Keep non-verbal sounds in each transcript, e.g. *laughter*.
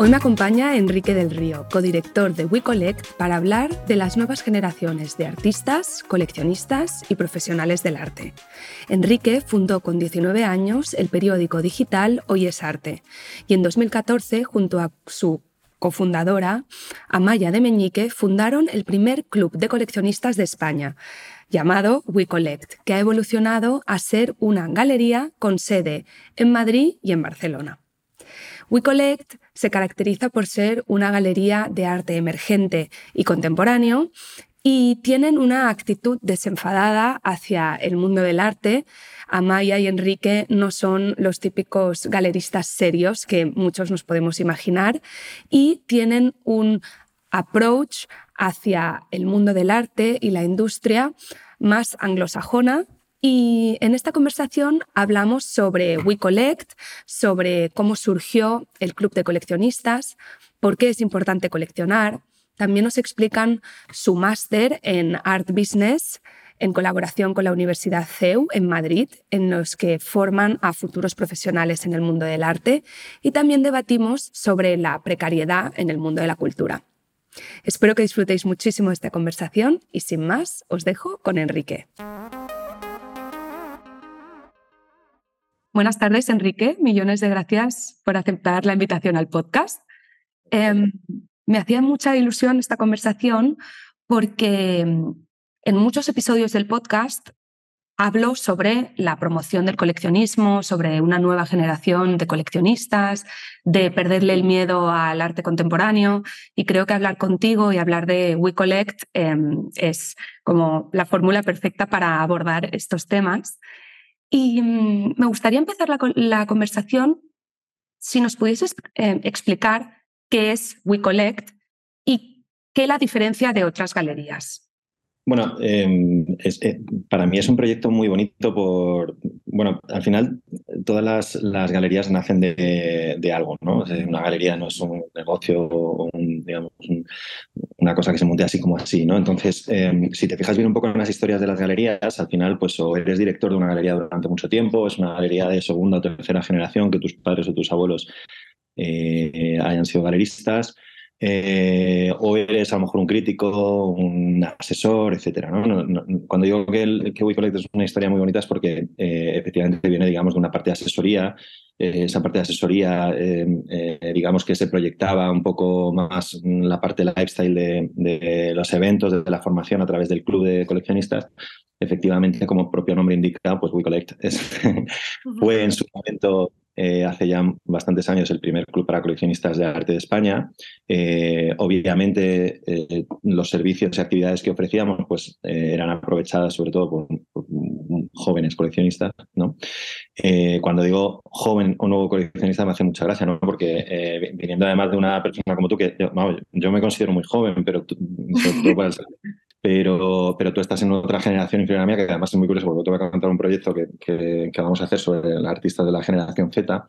Hoy me acompaña Enrique del Río, codirector de WeCollect, para hablar de las nuevas generaciones de artistas, coleccionistas y profesionales del arte. Enrique fundó con 19 años el periódico digital Hoy es Arte y en 2014, junto a su cofundadora, Amaya de Meñique, fundaron el primer club de coleccionistas de España, llamado WeCollect, que ha evolucionado a ser una galería con sede en Madrid y en Barcelona. WeCollect se caracteriza por ser una galería de arte emergente y contemporáneo y tienen una actitud desenfadada hacia el mundo del arte. Amaya y Enrique no son los típicos galeristas serios que muchos nos podemos imaginar y tienen un approach hacia el mundo del arte y la industria más anglosajona y en esta conversación hablamos sobre WeCollect, sobre cómo surgió el club de coleccionistas, por qué es importante coleccionar. También nos explican su máster en Art Business en colaboración con la Universidad CEU en Madrid, en los que forman a futuros profesionales en el mundo del arte. Y también debatimos sobre la precariedad en el mundo de la cultura. Espero que disfrutéis muchísimo esta conversación y sin más os dejo con Enrique. Buenas tardes, Enrique. Millones de gracias por aceptar la invitación al podcast. Em, me hacía mucha ilusión esta conversación porque em, en muchos episodios del podcast hablo sobre la promoción del coleccionismo, sobre una nueva generación de coleccionistas, de perderle el miedo al arte contemporáneo y creo que hablar contigo y hablar de WeCollect em, es como la fórmula perfecta para abordar estos temas. Y mm, me gustaría empezar la, conversación si nos pudieses eh, explicar qué es WeCollect y qué la diferencia de otras galerías. Bueno, em, eh, para mí es un proyecto muy bonito por, bueno, al final todas las, galerías nacen de, algo, ¿no? Una galería no es un negocio o digamos, una cosa que se monte así como así, ¿no? Entonces, em, si te fijas bien un poco en las historias de las galerías, al final, pues o eres director de una galería durante mucho tiempo, es una galería de segunda o tercera generación que tus padres o tus abuelos eh, hayan sido galeristas, eh, o eres a lo mejor un crítico, un asesor, etcétera. cuando digo que, el, que es una historia muy bonita es porque eh, efectivamente viene, digamos, de una parte de asesoría. Eh, esa parte de asesoría, digamos que se proyectaba un poco más la parte lifestyle de, de, los eventos, de la formación a través del club de coleccionistas. Efectivamente, como propio nombre indica, pues WeCollect *laughs* fue en su momento eh, hace ya bastantes años el primer club para coleccionistas de arte de España. Eh, obviamente eh, los servicios y actividades que ofrecíamos pues, eran aprovechadas sobre todo por, jóvenes coleccionistas. ¿no? cuando digo joven o nuevo coleccionista me hace mucha gracia, ¿no? porque viniendo además de una persona como tú, que yo, me considero muy joven, pero tú, *laughs* pero, pero tú estás en otra generación inferior a mía, que además es muy curioso, porque te voy a contar un proyecto que, vamos a hacer sobre el artista de la generación Z.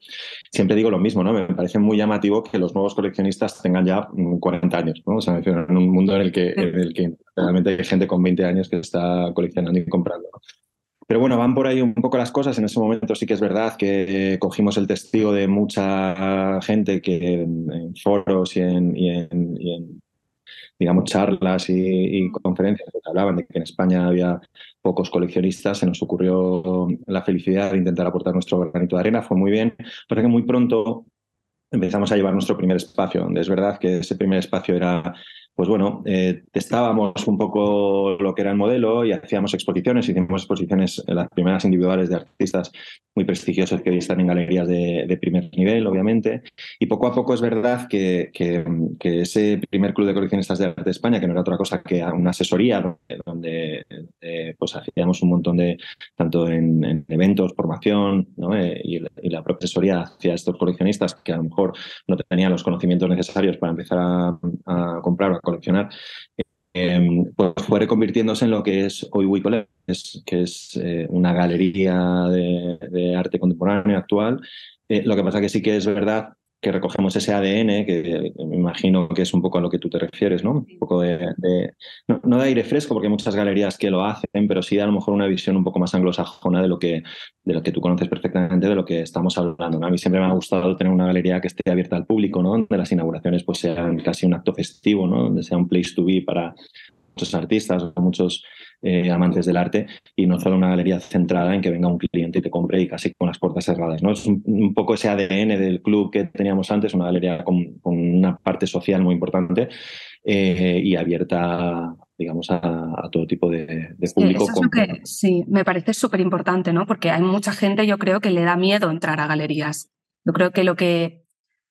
Siempre digo lo mismo, ¿no? Me parece muy llamativo que los nuevos coleccionistas tengan ya 40 años, ¿no? O sea, en un mundo en el que, realmente hay gente con 20 años que está coleccionando y comprando. Pero bueno, van por ahí un poco las cosas. En ese momento sí que es verdad que cogimos el testigo de mucha gente que en, foros y y en digamos, charlas y, conferencias que hablaban de que en España había pocos coleccionistas, se nos ocurrió la felicidad de intentar aportar nuestro granito de arena, fue muy bien, porque muy pronto empezamos a llevar nuestro primer espacio, donde es verdad que ese primer espacio era pues bueno, eh, testábamos un poco lo que era el modelo y hacíamos exposiciones, hicimos exposiciones, las primeras individuales de artistas muy prestigiosos que hoy están en galerías de, primer nivel, obviamente. Y poco a poco es verdad que, ese primer club de coleccionistas de arte de España, que no era otra cosa que una asesoría, donde donde pues hacíamos un montón de, tanto en, eventos, formación, y, la profesoría hacia estos coleccionistas que a lo mejor no tenían los conocimientos necesarios para empezar a, comprar o a coleccionar, em, pues fue reconvirtiéndose en lo que es hoy WeCollect, que es una galería de, de, arte contemporáneo actual. lo que pasa que sí que es verdad que recogemos ese ADN, que me imagino que es un poco a lo que tú te refieres, ¿no? Un poco de, no, de aire fresco, porque hay muchas galerías que lo hacen, pero sí a lo mejor una visión un poco más anglosajona de lo que, de lo que tú conoces perfectamente, de lo que estamos hablando. A mí siempre me ha gustado tener una galería que esté abierta al público, ¿no? Donde las inauguraciones pues sean casi un acto festivo, ¿no? Donde sea un place to be para muchos artistas o muchos eh, amantes del arte y no solo una galería centrada en que venga un cliente y te compre y casi con las puertas cerradas. ¿no? Es un, poco ese ADN del club que teníamos antes, una galería con, una parte social muy importante eh, y abierta digamos, a, todo tipo de, público. Sí, me parece súper importante, ¿no? Porque hay mucha gente, yo creo, que le da miedo entrar a galerías. Yo creo que lo que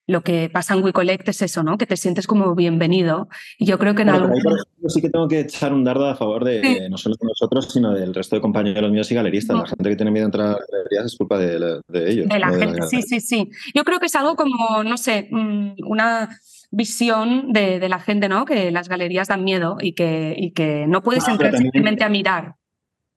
lo que pasa en WeCollect es eso, ¿no? Que te sientes como bienvenido. Y yo creo que en algún... Yo sí que tengo que echar un dardo a favor de no solo de nosotros, sino del resto de compañeros míos y galeristas. La gente que tiene miedo a entrar a galerías es culpa de, ellos. De la gente, sí, sí, sí. Yo creo que es algo como, no sé, mm, una visión de, la gente, ¿no? Que las galerías dan miedo y que, y que no puedes entrar simplemente a mirar.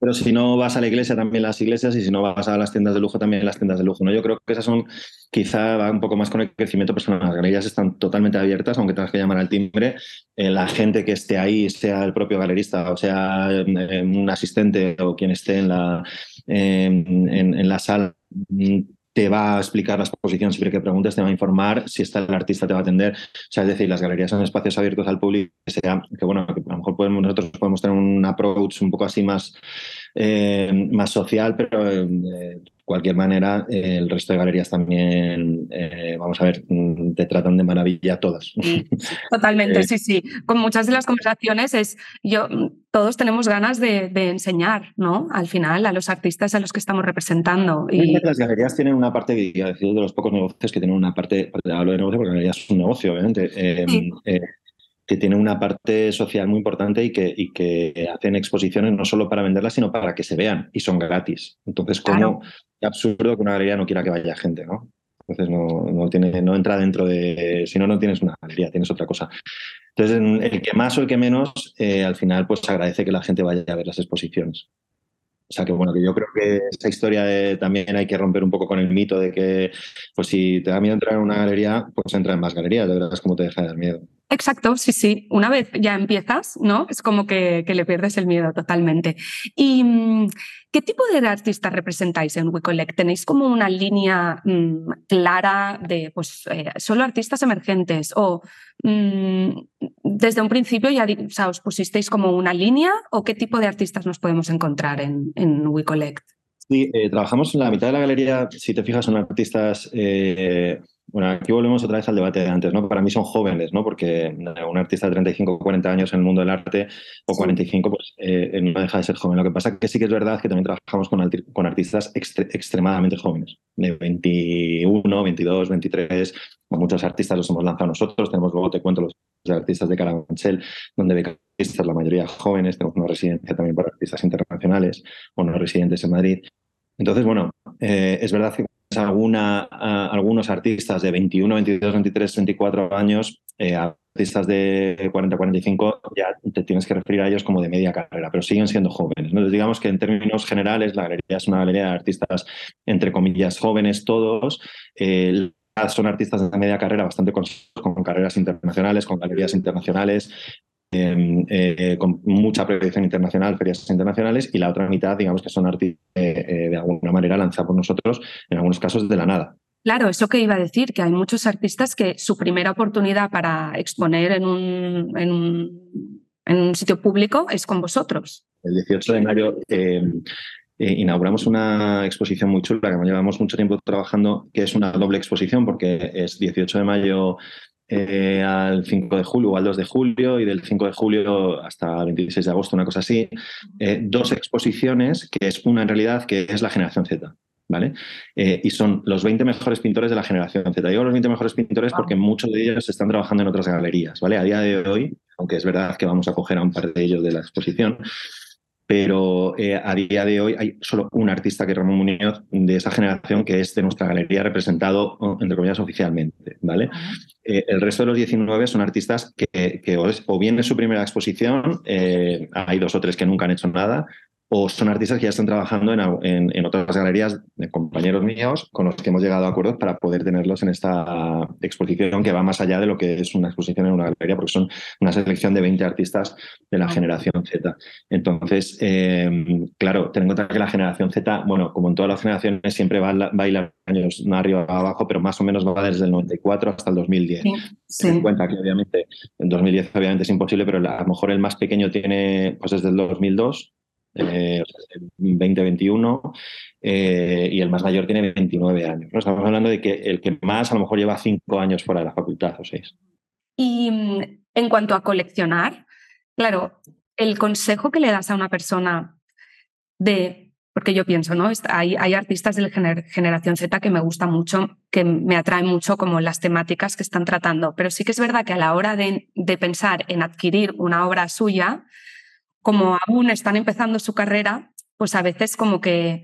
Pero si no vas a la iglesia, también las iglesias, y si no vas a las tiendas de lujo, también las tiendas de lujo. ¿no? Yo creo que esas son, quizá va un poco más con el crecimiento personal. Las galerías están totalmente abiertas, aunque tengas que llamar al timbre. Eh, la gente que esté ahí, sea el propio galerista, o sea eh, un asistente o quien esté en la, en, la sala, mm, te va a explicar la exposición siempre que preguntes, te va a informar, si está el artista te va a atender. O sea, es decir, las galerías son espacios abiertos al público, que que bueno, que a lo mejor podemos, nosotros podemos tener un approach un poco así más, eh, más social, pero eh, cualquier manera, el resto de galerías también, eh, vamos a ver, mm, te tratan de maravilla todas. *laughs* Totalmente, sí, sí. Con muchas de las conversaciones es, yo, mm, todos tenemos ganas de, enseñar, ¿no? Al final, a los artistas a los que estamos representando. Y... Las galerías tienen una parte, de los pocos negocios que tienen una parte, hablo de negocio porque la galería es un negocio, obviamente. Que tiene una parte social muy importante y que, y que hacen exposiciones no solo para venderlas, sino para que se vean y son gratis. Entonces, ¿cómo, absurdo que una galería no quiera que vaya gente, ¿no? Entonces no, no, tiene, no entra dentro de. Si no, no tienes una galería, tienes otra cosa. Entonces, el que más o el que menos, eh, al final, pues agradece que la gente vaya a ver las exposiciones. O sea que bueno, que yo creo que esa historia también hay que romper un poco con el mito de que, pues si te da miedo entrar en una galería, pues entra en más galerías, de verdad es como te deja de dar miedo. Exacto, sí, sí. Una vez ya empiezas, ¿no? Es como que, le pierdes el miedo totalmente. ¿Y mm, qué tipo de artistas representáis en WeCollect? ¿Tenéis como una línea mm, clara de, pues, eh, solo artistas emergentes? ¿O mm, desde un principio ya os pusisteis como una línea? ¿O qué tipo de artistas nos podemos encontrar en, en WeCollect? Sí, eh, trabajamos en la mitad de la galería, si te fijas, son artistas eh, bueno, aquí volvemos otra vez al debate de antes, ¿no? Para mí son jóvenes, ¿no? Porque un artista de 35 o 40 años en el mundo del arte, o 45, pues eh, no deja de ser joven. Lo que pasa es que sí que es verdad que también trabajamos con, con artistas extremadamente jóvenes, de 21, 22, 23. muchos artistas los hemos lanzado nosotros. Tenemos, luego te cuento, los artistas de Carabanchel, donde becamistas, la mayoría jóvenes. Tenemos una residencia también para artistas internacionales o no residentes en Madrid. Entonces, bueno, eh, es verdad que algunos artistas de 21, 22, 23, 24 años, eh, artistas de 40, 45, ya te tienes que referir a ellos como de media carrera, pero siguen siendo jóvenes. ¿no? digamos que en términos generales la galería es una galería de artistas, entre comillas, jóvenes todos. Eh, son artistas de media carrera, bastante con, con carreras internacionales, con galerías internacionales, Em, eh, con mucha proyección internacional, ferias internacionales, y la otra mitad, digamos que son artistas eh, eh, de alguna manera lanzados por nosotros, en algunos casos de la nada. Claro, eso que iba a decir, que hay muchos artistas que su primera oportunidad para exponer en un, en un, en un sitio público es con vosotros. El 18 de mayo em, inauguramos una exposición muy chula que llevamos mucho tiempo trabajando, que es una doble exposición porque es 18 de mayo eh, al 5 de julio o al 2 de julio y del 5 de julio hasta el 26 de agosto, una cosa así, eh, dos exposiciones, que es una en realidad que es la generación Z. ¿vale? y son los 20 mejores pintores de la generación Z. Digo los 20 mejores pintores porque muchos de ellos están trabajando en otras galerías, ¿vale? A día de hoy, aunque es verdad que vamos a coger a un par de ellos de la exposición, pero eh, a día de hoy hay solo un artista que es Ramón Muñoz de esa generación que es de nuestra galería representado, entre comillas, oficialmente, ¿vale? Eh, el resto de los 19 son artistas que, o, bien es su primera exposición, eh, hay dos o tres que nunca han hecho nada, o son artistas que ya están trabajando en, otras galerías de compañeros míos con los que hemos llegado a acuerdos para poder tenerlos en esta exposición que va más allá de lo que es una exposición en una galería, porque son una selección de 20 artistas de la generación Z. Entonces, em, claro, ten en cuenta que la generación Z, bueno, como en todas las generaciones, siempre va, a años arriba o abajo, pero más o menos va desde el 94 hasta el 2010. Ten en cuenta que obviamente en 2010 obviamente es imposible, pero a lo mejor el más pequeño tiene pues desde el 2002 eh, 2021, eh, y el más mayor tiene 29 años. ¿no? Estamos hablando de que el que más a lo mejor lleva 5 años fuera de la facultad o 6. Y mm, en cuanto a coleccionar, claro, el consejo que le das a una persona de, porque yo pienso, ¿no? Hay, hay artistas de la generación Z que me gustan mucho, que me atraen mucho como las temáticas que están tratando, pero sí que es verdad que a la hora de, de pensar en adquirir una obra suya, como aún están empezando su carrera, pues a veces como que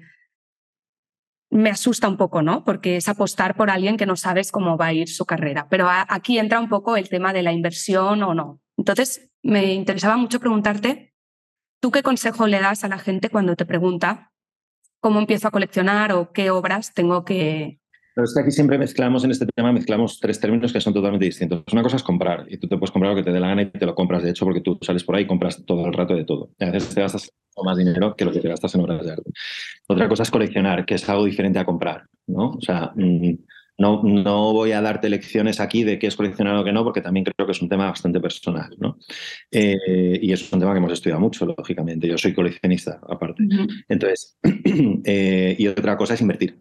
me asusta un poco, ¿no? Porque es apostar por alguien que no sabes cómo va a ir su carrera. Pero aquí entra un poco el tema de la inversión o no. Entonces, me interesaba mucho preguntarte, ¿tú qué consejo le das a la gente cuando te pregunta cómo empiezo a coleccionar o qué obras tengo que, pero es que aquí siempre mezclamos en este tema, mezclamos tres términos que son totalmente distintos. Una cosa es comprar, y tú te puedes comprar lo que te dé la gana y te lo compras, de hecho, porque tú sales por ahí y compras todo el rato de todo. a veces te gastas más dinero que lo que te gastas en obras de arte. Otra cosa es coleccionar, que es algo diferente a comprar, ¿no? O sea, mm, no, no voy a darte lecciones aquí de qué es coleccionar o qué no, porque también creo que es un tema bastante personal, ¿no? Eh, y es un tema que hemos estudiado mucho, lógicamente. Yo soy coleccionista, aparte. Entonces, *clears throat* eh, y otra cosa es invertir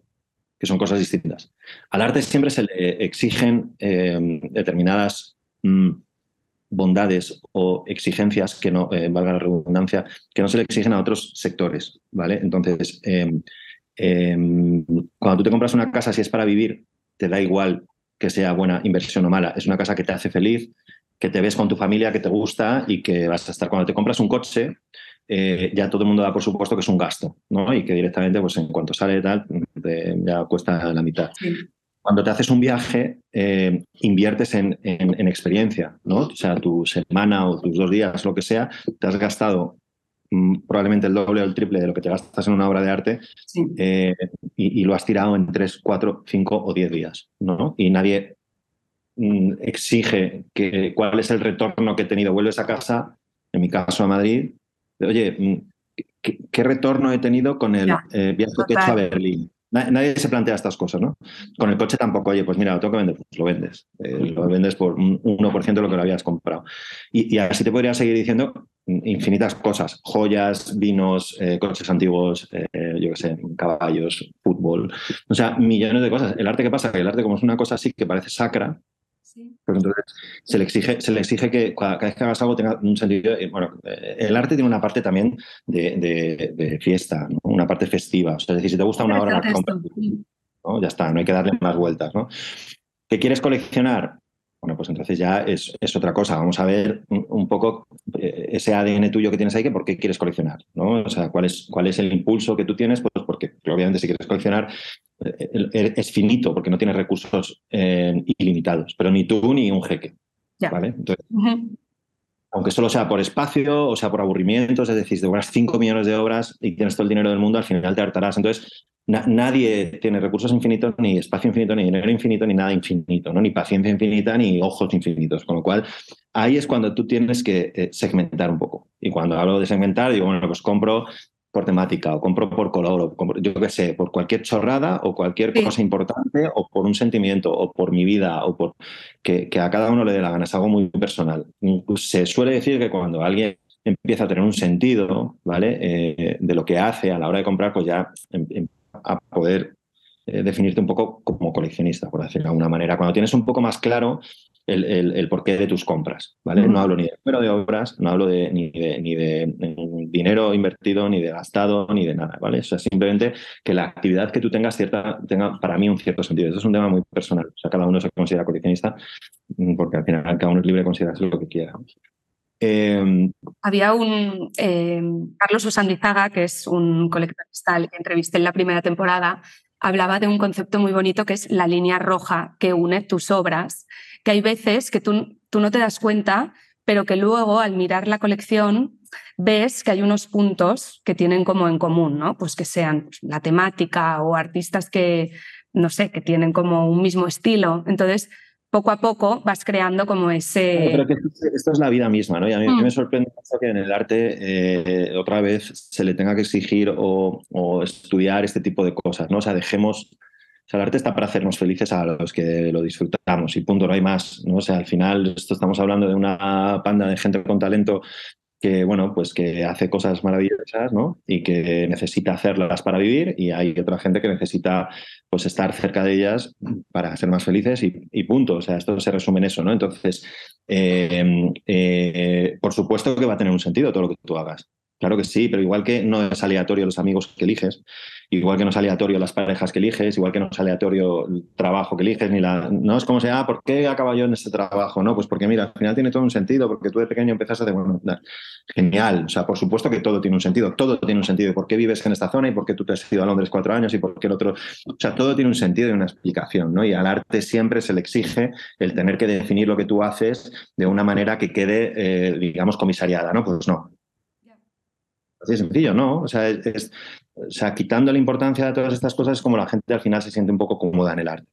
que son cosas distintas. Al arte siempre se le exigen eh, determinadas mm, bondades o exigencias que no, eh, valga la redundancia, que no se le exigen a otros sectores, ¿vale? Entonces, em, em, cuando tú te compras una casa, si es para vivir, te da igual que sea buena inversión o mala. Es una casa que te hace feliz, que te ves con tu familia, que te gusta y que vas a estar. Cuando te compras un coche, eh, ya todo el mundo da por supuesto que es un gasto, ¿no? Y que directamente, pues en cuanto sale tal, ya cuesta la mitad. Cuando te haces un viaje, eh, inviertes en, experiencia, ¿no? O sea, tu semana o tus dos días, lo que sea, te has gastado mm, probablemente el doble o el triple de lo que te gastas en una obra de arte eh, y, lo has tirado en tres, cuatro, cinco o diez días, ¿no? Y nadie exige que, cuál es el retorno que he tenido. Vuelves a casa, en mi caso a Madrid, oye, mm, ¿qué, retorno he tenido con el eh, viaje que he hecho a Berlín? Nadie se plantea estas cosas, ¿no? Con el coche tampoco, oye, pues mira, lo tengo que vender, pues lo vendes. Eh, lo vendes por un 1% de lo que lo habías comprado. Y, así te podría seguir diciendo infinitas cosas, joyas, vinos, eh, coches antiguos, yo qué sé, caballos, fútbol, o sea, millones de cosas. El arte que pasa, que el arte como es una cosa así que parece sacra, pues entonces se le exige, se le exige que cada vez que hagas algo tenga un sentido. Eh, bueno, eh, el arte tiene una parte también de, fiesta, una parte festiva. es decir, si te gusta una obra, ¿no? ya está, no hay que darle más vueltas. ¿no? ¿Qué quieres coleccionar? Bueno, pues entonces ya es, otra cosa. Vamos a ver un, poco eh, ese ADN tuyo que tienes ahí, que por qué quieres coleccionar, ¿no? O sea, cuál es, cuál es el impulso que tú tienes, pues porque obviamente si quieres coleccionar es finito, porque no tienes recursos eh, ilimitados, pero ni tú ni un jeque. ¿vale? Entonces, Aunque solo sea por espacio o sea por aburrimiento, es decir, si te 5 millones de obras y tienes todo el dinero del mundo, al final te hartarás. Entonces, nadie tiene recursos infinitos, ni espacio infinito, ni dinero infinito, ni nada infinito, ¿no? ni paciencia infinita, ni ojos infinitos. Con lo cual, ahí es cuando tú tienes que eh, segmentar un poco. Y cuando hablo de segmentar, digo, bueno, pues compro por temática, o compro por color, o yo qué sé, por cualquier chorrada o cualquier cosa importante, o por un sentimiento, o por mi vida, o por que, a cada uno le dé la gana. Es algo muy personal. Se suele decir que cuando alguien empieza a tener un sentido, ¿vale? Eh, de lo que hace a la hora de comprar, pues ya em, em, a poder eh, definirte un poco como coleccionista, por decirlo de alguna manera. Cuando tienes un poco más claro el, porqué de tus compras, ¿vale? No hablo ni de número de obras, no hablo de, ni, de, ni de dinero invertido, ni de gastado, ni de nada, ¿vale? O sea, simplemente que la actividad que tú tengas cierta, tenga para mí un cierto sentido. Eso es un tema muy personal. O sea, cada uno se considera coleccionista mm, porque al final cada uno es libre de considerarse lo que quiera. Em, Había un eh, Carlos Usandizaga, que es un coleccionista al que entrevisté en la primera temporada, hablaba de un concepto muy bonito que es la línea roja que une tus obras, que hay veces que tú, tú no te das cuenta, pero que luego al mirar la colección ves que hay unos puntos que tienen como en común, ¿no? Pues que sean pues, la temática o artistas que, no sé, que tienen como un mismo estilo. Entonces, poco a poco vas creando como ese... pero que esto es la vida misma, ¿no? Y a mí, me mm. sorprende que en el arte eh, otra vez se le tenga que exigir o, estudiar este tipo de cosas, ¿no? O sea, dejemos... O sea, el arte está para hacernos felices a los que lo disfrutamos y punto, no hay más, ¿no? O sea, al final esto estamos hablando de una panda de gente con talento que bueno, pues que hace cosas maravillosas, ¿no? Y que necesita hacerlas para vivir y hay otra gente que necesita pues estar cerca de ellas para ser más felices y, punto. O sea, esto se resume en eso, ¿no? Entonces, eh, eh, por supuesto que va a tener un sentido todo lo que tú hagas. Claro que sí, pero igual que no es aleatorio los amigos que eliges, igual que no es aleatorio las parejas que eliges, igual que no es aleatorio el trabajo que eliges, ni la. No es como sea, ah, ¿por qué acabo yo en este trabajo? No, pues porque mira, al final tiene todo un sentido, porque tú de pequeño empezaste de bueno, genial. O sea, por supuesto que todo tiene un sentido, todo tiene un sentido. ¿Por qué vives en esta zona y por qué tú te has ido a Londres cuatro años y por qué el otro? O sea, todo tiene un sentido y una explicación, ¿no? Y al arte siempre se le exige el tener que definir lo que tú haces de una manera que quede, eh, digamos, comisariada, ¿no? Pues no, Así sencillo, ¿no? O sea, es, quitando la importancia de todas estas cosas es como la gente al final se siente un poco cómoda en el arte,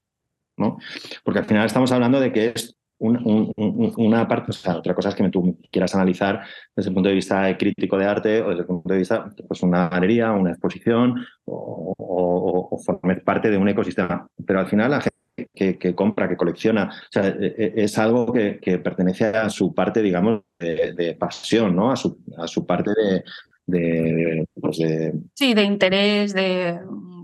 ¿no? Porque al final estamos hablando de que es una parte, o sea, otra cosa es que tú quieras analizar desde el punto de vista crítico de arte o desde el punto de vista, pues una galería, una exposición o, o, formar parte de un ecosistema. Pero al final la gente que, compra, que colecciona, o sea, e, e, es algo que, pertenece a su parte, digamos, de, pasión, ¿no? A su, a su parte de, de, pues de, sí, de interés, de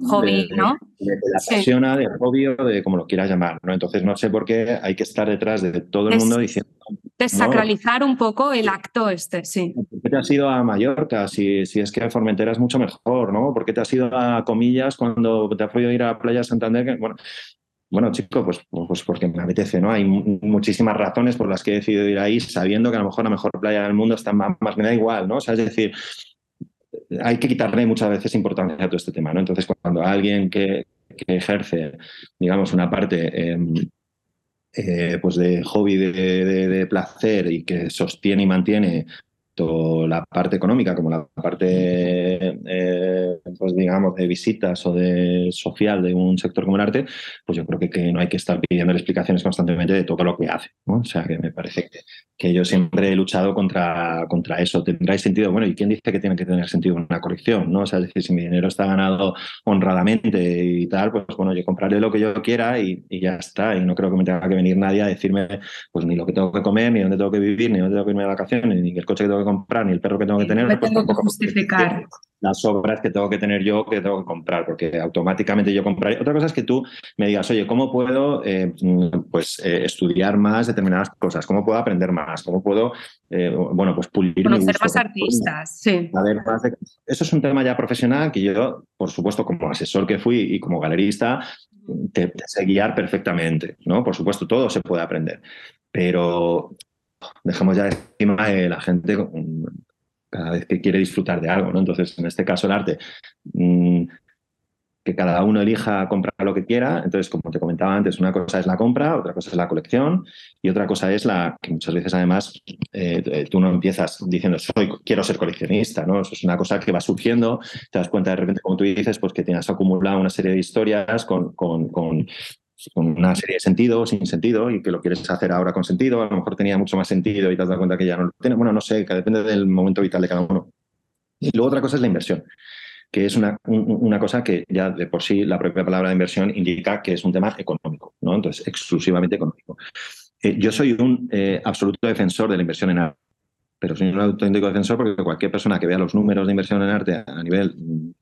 hobby, ¿no? De, la pasión, de hobby o de como lo quieras llamar, ¿no? Entonces no sé por qué hay que estar detrás de todo el mundo diciendo... Desacralizar un poco el acto este, sí. ¿Por qué te has ido a Mallorca? Si, si es que Formentera es mucho mejor, ¿no? ¿Por qué te has ido a Comillas cuando te has podido ir a Playa Santander? Bueno, bueno, chico, pues, pues porque me apetece, ¿no? Hay muchísimas razones por las que he decidido ir ahí sabiendo que a lo mejor la mejor playa del mundo está más, me da igual, ¿no? O sea, es decir, hay que quitarle muchas veces importancia a todo este tema, ¿no? Entonces, cuando alguien que, ejerce, digamos, una parte em, eh, pues de hobby, de, placer y que sostiene y mantiene la parte económica como la parte, eh, pues digamos, de visitas o de social de un sector como el arte, pues yo creo que, no hay que estar pidiendo explicaciones constantemente de todo lo que hace. O sea, que me parece que, que, yo siempre he luchado contra, contra eso. ¿Tendrá sentido? Bueno, ¿y quién dice que tiene que tener sentido una colección? ¿no? O sea, es decir, si mi dinero está ganado honradamente y tal, pues bueno, yo compraré lo que yo quiera y, y ya está. Y no creo que me tenga que venir nadie a decirme pues ni lo que tengo que comer, ni dónde tengo que vivir, ni dónde tengo que irme de vacaciones, ni el coche que tengo que comprar, ni el perro que tengo que tener. Me pues que justificar. Las obras que tengo que tener yo, que tengo que comprar, porque automáticamente yo compraré. Otra cosa es que tú me digas, oye, ¿cómo puedo eh, pues, eh, estudiar más determinadas cosas? ¿Cómo puedo aprender más? ¿Cómo puedo, eh, bueno, pues pulir Conocer más artistas, sí. Eso es un tema ya profesional que yo, por supuesto, como asesor que fui y como galerista, te, te sé guiar perfectamente, ¿no? Por supuesto, todo se puede aprender. Pero dejemos ya encima de la gente cada vez que quiere disfrutar de algo, ¿no? Entonces, en este caso, el arte, mm, que cada uno elija comprar lo que quiera. Entonces, como te comentaba antes, una cosa es la compra, otra cosa es la colección y otra cosa es la que muchas veces además eh, tú no empiezas diciendo soy quiero ser coleccionista, ¿no? Eso es una cosa que va surgiendo, te das cuenta de repente, como tú dices, pues que tienes acumulado una serie de historias con, con con una serie de sentido, sin sentido, y que lo quieres hacer ahora con sentido, a lo mejor tenía mucho más sentido y te has dado cuenta que ya no lo tiene. Bueno, no sé, que depende del momento vital de cada uno. Y luego otra cosa es la inversión, que es una, una cosa que ya de por sí la propia palabra de inversión indica que es un tema económico, ¿no? Entonces, exclusivamente económico. Eh, yo soy un eh, absoluto defensor de la inversión en arte pero soy un auténtico defensor porque cualquier persona que vea los números de inversión en arte a nivel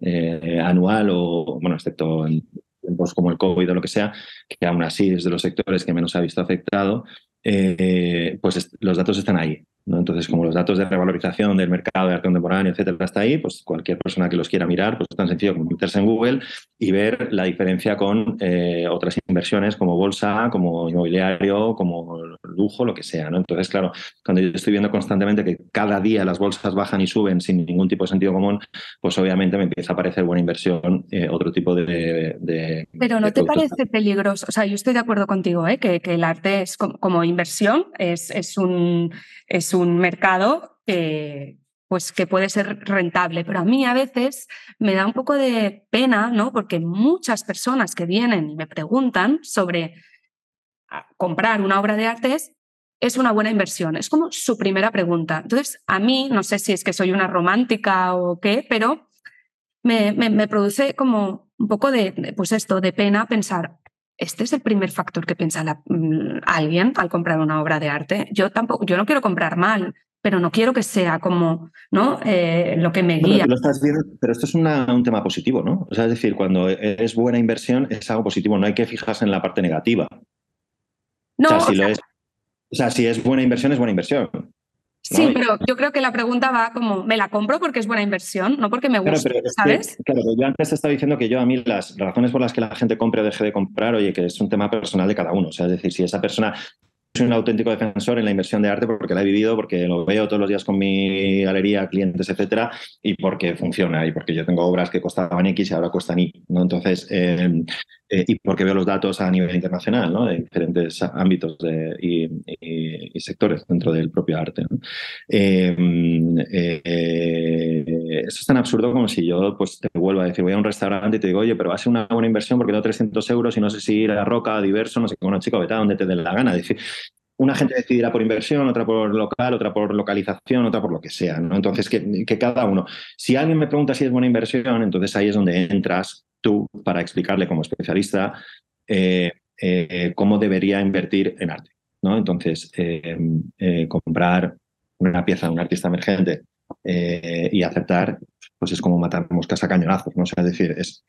eh, anual o, bueno, excepto en tiempos como el COVID o lo que sea, que aún así es de los sectores que menos se ha visto afectado, eh, pues los datos están ahí. Entonces, como los datos de revalorización del mercado de arte contemporáneo, etcétera, está ahí, pues cualquier persona que los quiera mirar, pues es tan sencillo como meterse en Google y ver la diferencia con eh, otras inversiones como bolsa, como inmobiliario, como lujo, lo que sea. ¿no? Entonces, claro, cuando yo estoy viendo constantemente que cada día las bolsas bajan y suben sin ningún tipo de sentido común, pues obviamente me empieza a parecer buena inversión eh, otro tipo de... Pero no te parece peligroso, o sea, yo estoy de acuerdo contigo, ¿eh? que, el arte es como, inversión, es, es un es un mercado que, pues, que puede ser rentable, pero a mí a veces me da un poco de pena, ¿no? Porque muchas personas que vienen y me preguntan sobre ah, comprar una obra de arte es una buena inversión, es como su primera pregunta. Entonces, a mí, no sé si es que soy una romántica o qué, pero me, me, produce como un poco de, pues esto, de pena pensar, este es el primer factor que piensa mm, alguien al comprar una obra de arte. Yo tampoco, yo no quiero comprar mal, pero no quiero que sea como ¿no? Eh, lo que me guía. pero esto es un tema positivo, ¿no? O sea, es decir, cuando es buena inversión es algo positivo, no hay que fijarse en la parte negativa. No, o sea, si, es, o sea, si es buena inversión, es buena inversión. Sí, pero yo creo que la pregunta va como, ¿me la compro porque es buena inversión? No porque me gusta, ¿sabes? claro, yo antes estaba diciendo que yo a mí las razones por las que la gente compre o deje de comprar, oye, que es un tema personal de cada uno. O sea, es decir, si esa persona soy un auténtico defensor en la inversión de arte porque la he vivido, porque lo veo todos los días con mi galería, clientes, etcétera, y porque funciona, y porque yo tengo obras que costaban X y ahora cuestan Y. ¿no? Entonces, eh, eh, y porque veo los datos a nivel internacional, ¿no? de diferentes ámbitos y, sectores dentro del propio arte. Eh, eso es tan absurdo como si yo pues, te vuelvo a decir, voy a un restaurante y te digo, oye, pero va a ser una buena inversión porque tengo 300 euros y no sé si ir a Roca, Diverso, no sé qué, bueno, chico, vete a donde te dé la gana. decir, una gente decidirá por inversión, otra por local, otra por localización, otra por lo que sea. ¿no? Entonces, que, que, cada uno. Si alguien me pregunta si es buena inversión, entonces ahí es donde entras tú para explicarle como especialista eh, eh, cómo debería invertir en arte. ¿no? Entonces, eh, comprar una pieza de un artista emergente y aceptar, pues es como matar moscas a cañonazos. ¿no? Es decir, es,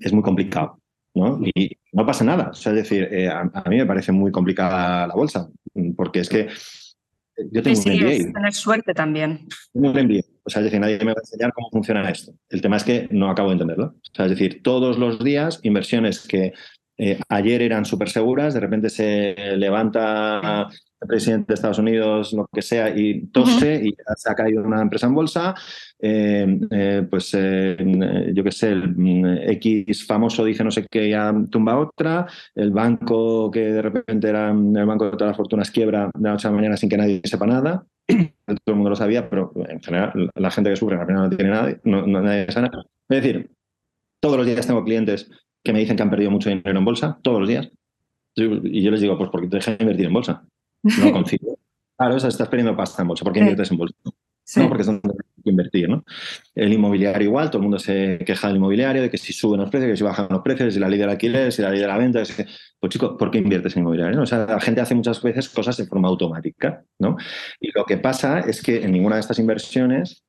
es muy complicado. ¿no? Y no pasa nada. Es decir, a, mí me parece muy complicada la bolsa, porque es que yo tengo un MBA. Es tener suerte también. un MBA. O sea, es decir, nadie me va a enseñar cómo funciona esto. El tema es que no acabo de entenderlo. O sea, es decir, todos los días inversiones que eh, ayer eran súper seguras, de repente se levanta presidente de Estados Unidos, lo que sea, y tose y se ha caído una empresa en bolsa, eh, eh, pues yo qué sé, el mm, X famoso dice no sé qué, ya tumba otra, el banco que de repente era el banco de todas las fortunas quiebra de la noche a la mañana sin que nadie sepa nada. *clears throat* Todo el mundo lo sabía, pero en general la gente que sufre al final no tiene nada, no, nadie sabe nada. Es decir, todos los días tengo clientes que me dicen que han perdido mucho dinero en bolsa, todos los días. Y yo les digo, pues porque te dejan invertir en bolsa. No *laughs* confío. Claro, o sea, estás perdiendo pasta en bolsa. ¿Por qué inviertes en bolsa? No, porque es donde hay que invertir, ¿no? El inmobiliario igual, todo el mundo se queja del inmobiliario, de que si suben los precios, que si bajan los precios, si la ley del alquiler, si la ley de la venta. Que, pues chico, ¿por qué inviertes en inmobiliario? O sea, la gente hace muchas veces cosas de forma automática, ¿no? Y lo que pasa es que en ninguna de estas inversiones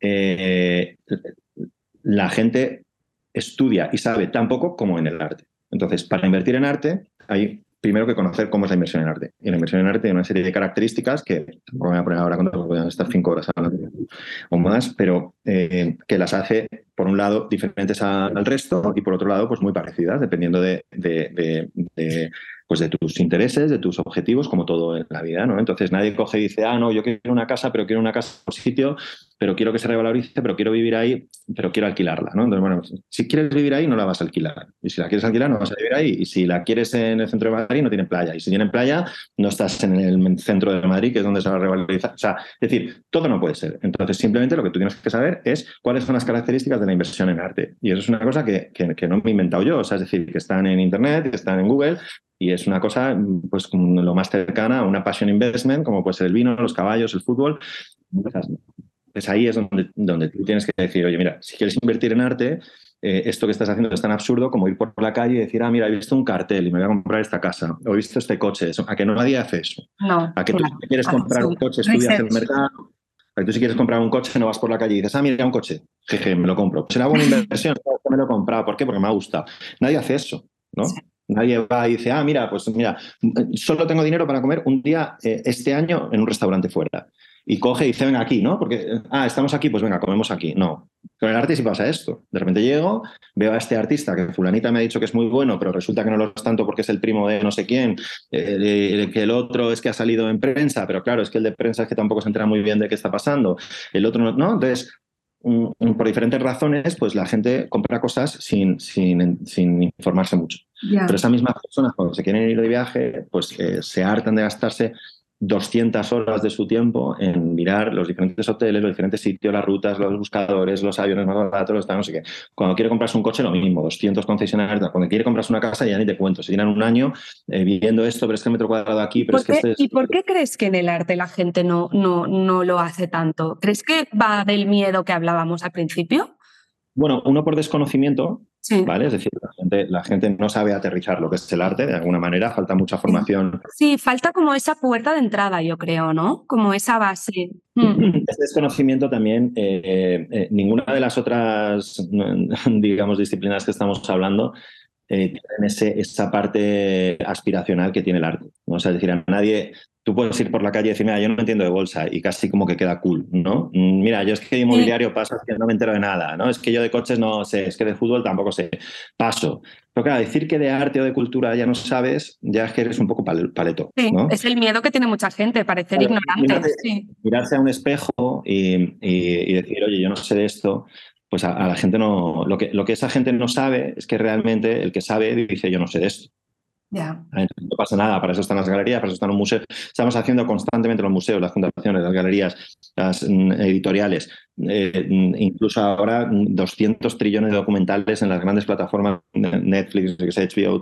eh, la gente estudia y sabe tan poco como en el arte. Entonces, para invertir en arte hay primero que conocer cómo es la inversión en arte. Y la inversión en arte tiene una serie de características que tampoco voy a poner ahora cuando voy a estar cinco horas hablando o más, pero eh, que las hace, por un lado, diferentes al resto y por otro lado, pues muy parecidas, dependiendo de, de, pues de tus intereses, de tus objetivos, como todo en la vida, ¿no? Entonces nadie coge y dice, ah, no, yo quiero una casa, pero quiero una casa un sitio, pero quiero que se revalorice, pero quiero vivir ahí, pero quiero alquilarla, ¿no? Entonces, bueno, si quieres vivir ahí, no la vas a alquilar. Y si la quieres alquilar, no vas a vivir ahí. Y si la quieres en el centro de Madrid, no tiene playa. Y si tiene playa, no estás en el centro de Madrid, que es donde se va a revalorizar. O sea, es decir, todo no puede ser. Entonces, simplemente lo que tú tienes que saber es cuáles son las características de la inversión en arte. Y eso es una cosa que, que no me he inventado yo. O sea, es decir, que están en Internet, que están en Google, y es una cosa, pues, lo más cercana a una passion investment, como puede ser el vino, los caballos, el fútbol. Pues ahí es donde, donde tú tienes que decir, oye, mira, si quieres invertir en arte, eh, esto que estás haciendo es tan absurdo como ir por la calle y decir, ah, mira, he visto un cartel y me voy a comprar esta casa, o he visto este coche. a que no nadie hace eso. No, a que tú quieres comprar un coche, estudias el mercado. A que tú si quieres comprar un coche no vas por la calle y dices, ah, mira, un coche, jeje, me lo compro. Será buena inversión, *laughs* me lo he comprado. ¿Por qué? Porque me ha gustado. Nadie hace eso, ¿no? Nadie va y dice, ah, mira, pues mira, solo tengo dinero para comer un día eh, este año en un restaurante fuera. Y coge y dice, venga aquí, ¿no? Porque, ah, estamos aquí, pues venga, comemos aquí. No. Con el arte sí pasa esto. De repente llego, veo a este artista que fulanita me ha dicho que es muy bueno, pero resulta que no lo es tanto porque es el primo de no sé quién, eh, que el otro es que ha salido en prensa, pero claro, es que el de prensa es que tampoco se entera muy bien de qué está pasando. El otro no, ¿no? Entonces, por diferentes razones, pues la gente compra cosas sin, sin, sin informarse mucho. Pero esas mismas personas, cuando se quieren ir de viaje, pues eh, se hartan de gastarse 200 horas de su tiempo en mirar los diferentes hoteles, los diferentes sitios, las rutas, los buscadores, los aviones más baratos, los no sé qué. Cuando quiere comprarse un coche, lo mismo, 200 concesionarios. Cuando quiere comprarse una casa, ya ni te cuento. Se un año eh, viviendo esto, pero es que el metro cuadrado aquí, pero es que este ¿Y por qué crees que en el arte la gente no, no, no lo hace tanto? ¿Crees que va del miedo que hablábamos al principio? Bueno, uno por desconocimiento, ¿vale? Es decir, la gente, no sabe aterrizar lo que es el arte, de alguna manera, falta mucha formación. Sí, falta como esa puerta de entrada, yo creo, ¿no? Como esa base. Mm. *clears throat* Este desconocimiento también, eh, eh, ninguna de las otras, *laughs* digamos, disciplinas que estamos hablando eh, tienen esa parte aspiracional que tiene el arte. ¿no? O sea, es decir, a nadie, tú puedes ir por la calle y decir, mira, yo no entiendo de bolsa y casi como que queda cool, ¿no? Mm, mira, yo es que de inmobiliario paso que no me entero de nada, ¿no? Es que yo de coches no sé, es que de fútbol tampoco sé, paso. Pero claro, decir que de arte o de cultura ya no sabes, ya es que eres un poco paleto. Sí, es el miedo que tiene mucha gente, parecer ignorante. Mirarse, a un espejo y, decir, oye, yo no sé de esto, pues a, a, la gente no. Lo que, lo que esa gente no sabe es que realmente el que sabe dice, yo no sé de esto. No pasa nada, para eso están las galerías, para eso están los museos. Estamos haciendo constantemente los museos, las fundaciones, las galerías, las mm, editoriales, eh, mm, incluso ahora 200 mm, trillones de documentales en las grandes plataformas Netflix, HBO,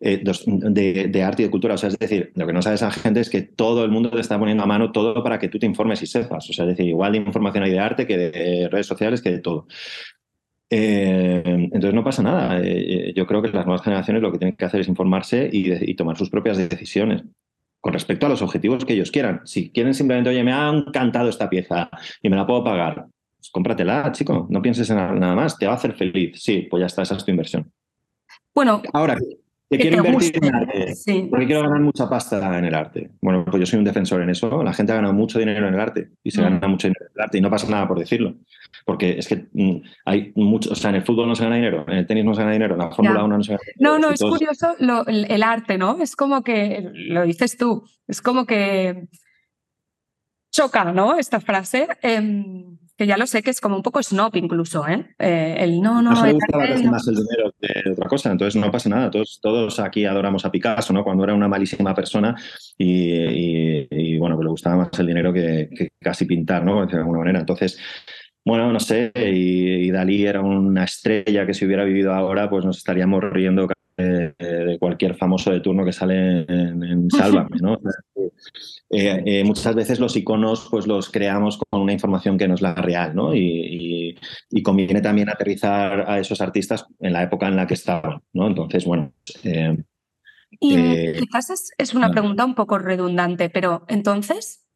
eh, de, de, arte y de cultura. O sea, es decir, lo que no sabe esa gente es que todo el mundo te está poniendo a mano todo para que tú te informes y sepas. O sea, es decir, igual de información hay de arte que de redes sociales que de todo. Eh, entonces no pasa nada. Eh, yo creo que las nuevas generaciones lo que tienen que hacer es informarse y, tomar sus propias decisiones con respecto a los objetivos que ellos quieran. Si quieren simplemente, oye, me ha encantado esta pieza y me la puedo pagar, pues cómpratela, chico. No pienses en nada más. Te va a hacer feliz. Sí, pues ya está, esa es tu inversión. Bueno, ahora, que quiero invertir en arte, porque quiero ganar mucha pasta en el arte. Bueno, pues yo soy un defensor en eso. La gente ha ganado mucho dinero en el arte y se mm. gana mucho dinero en el arte y no pasa nada por decirlo. Porque es que mm, hay mucho, o sea, en el fútbol no se gana dinero, en el tenis no se gana dinero, en la Fórmula 1 no se gana dinero. No, no, es curioso el, arte, ¿no? Es como que, lo dices tú, es como que choca, ¿no? Esta frase. Em, que ya lo sé que es como un poco snob incluso, ¿eh? eh el no, no. no me gusta más el dinero de otra cosa, entonces no pasa nada. Todos, todos aquí adoramos a Picasso, ¿no? Cuando era una malísima persona y, bueno, que le gustaba más el dinero que, que, casi pintar, ¿no? De alguna manera. Entonces, bueno, no sé, y, Dalí era una estrella que si hubiera vivido ahora, pues nos estaríamos riendo de, cualquier famoso de turno que sale en, en *laughs* Sálvame, ¿no? Eh, eh, muchas veces los iconos pues los creamos con una información que no es la real, ¿no? Y, conviene también aterrizar a esos artistas en la época en la que estaban, ¿no? Entonces, bueno. Eh, y quizás es una pregunta un poco redundante, pero entonces,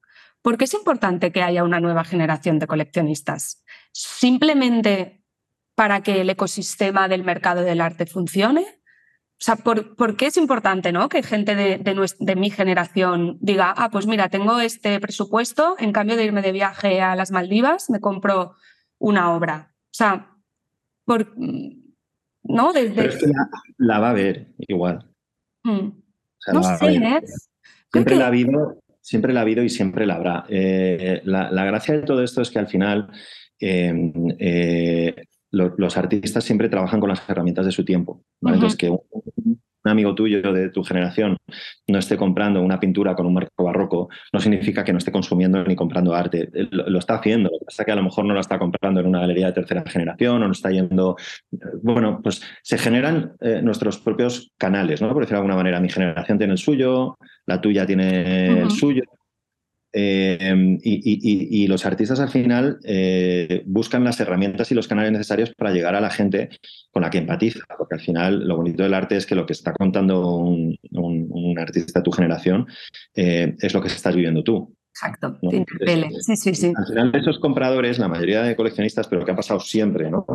¿Por qué es importante que haya una nueva generación de coleccionistas? ¿Simplemente para que el ecosistema del mercado del arte funcione? O sea, ¿por, qué es importante ¿no? que gente de, mi generación diga, ah, pues mira, tengo este presupuesto, en cambio de irme de viaje a las Maldivas, me compro una obra? O sea, por, ¿no? la, va a ver igual. Mm. no sé, ¿eh? Siempre la ha habido Siempre la ha habido y siempre la habrá. Eh, la, gracia de todo esto es que al final em, eh, los artistas siempre trabajan con las herramientas de su tiempo. Entonces, que un, amigo tuyo de tu generación no esté comprando una pintura con un marco barroco, no significa que no esté consumiendo ni comprando arte. Lo, está haciendo. Lo que pasa es que a lo mejor no lo está comprando en una galería de tercera generación o no está yendo. Bueno, pues se generan eh, nuestros propios canales, ¿no? Por decirlo de alguna manera. Mi generación tiene el suyo, la tuya tiene el suyo. Eh, y, los artistas al final eh, buscan las herramientas y los canales necesarios para llegar a la gente con la que empatiza, porque al final lo bonito del arte es que lo que está contando un, artista de tu generación eh, es lo que estás viviendo tú. Exacto, sí, sí, sí. Al final esos compradores, la mayoría de coleccionistas, pero que ha pasado siempre, ¿no?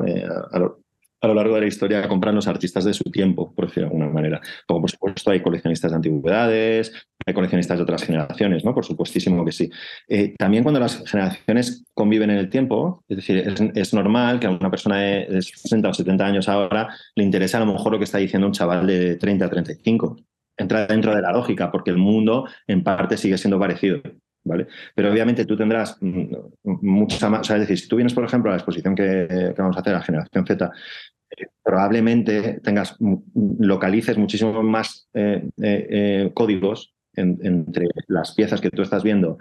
a lo largo de la historia compran los artistas de su tiempo, por decirlo de alguna manera. Como por supuesto hay coleccionistas de antigüedades, hay coleccionistas de otras generaciones, ¿no? Por supuestísimo que sí. Eh, también cuando las generaciones conviven en el tiempo, es decir, es, normal que a una persona de 60 o 70 años ahora le interese a lo mejor lo que está diciendo un chaval de 30 a 35. Entra dentro de la lógica, porque el mundo en parte sigue siendo parecido. ¿Vale? Pero obviamente tú tendrás mm, mucha más, es decir, si tú vienes, por ejemplo, a la exposición que, vamos a hacer, a Generación Z, probablemente tengas, localices muchísimo más eh, eh, eh, entre las piezas que tú estás viendo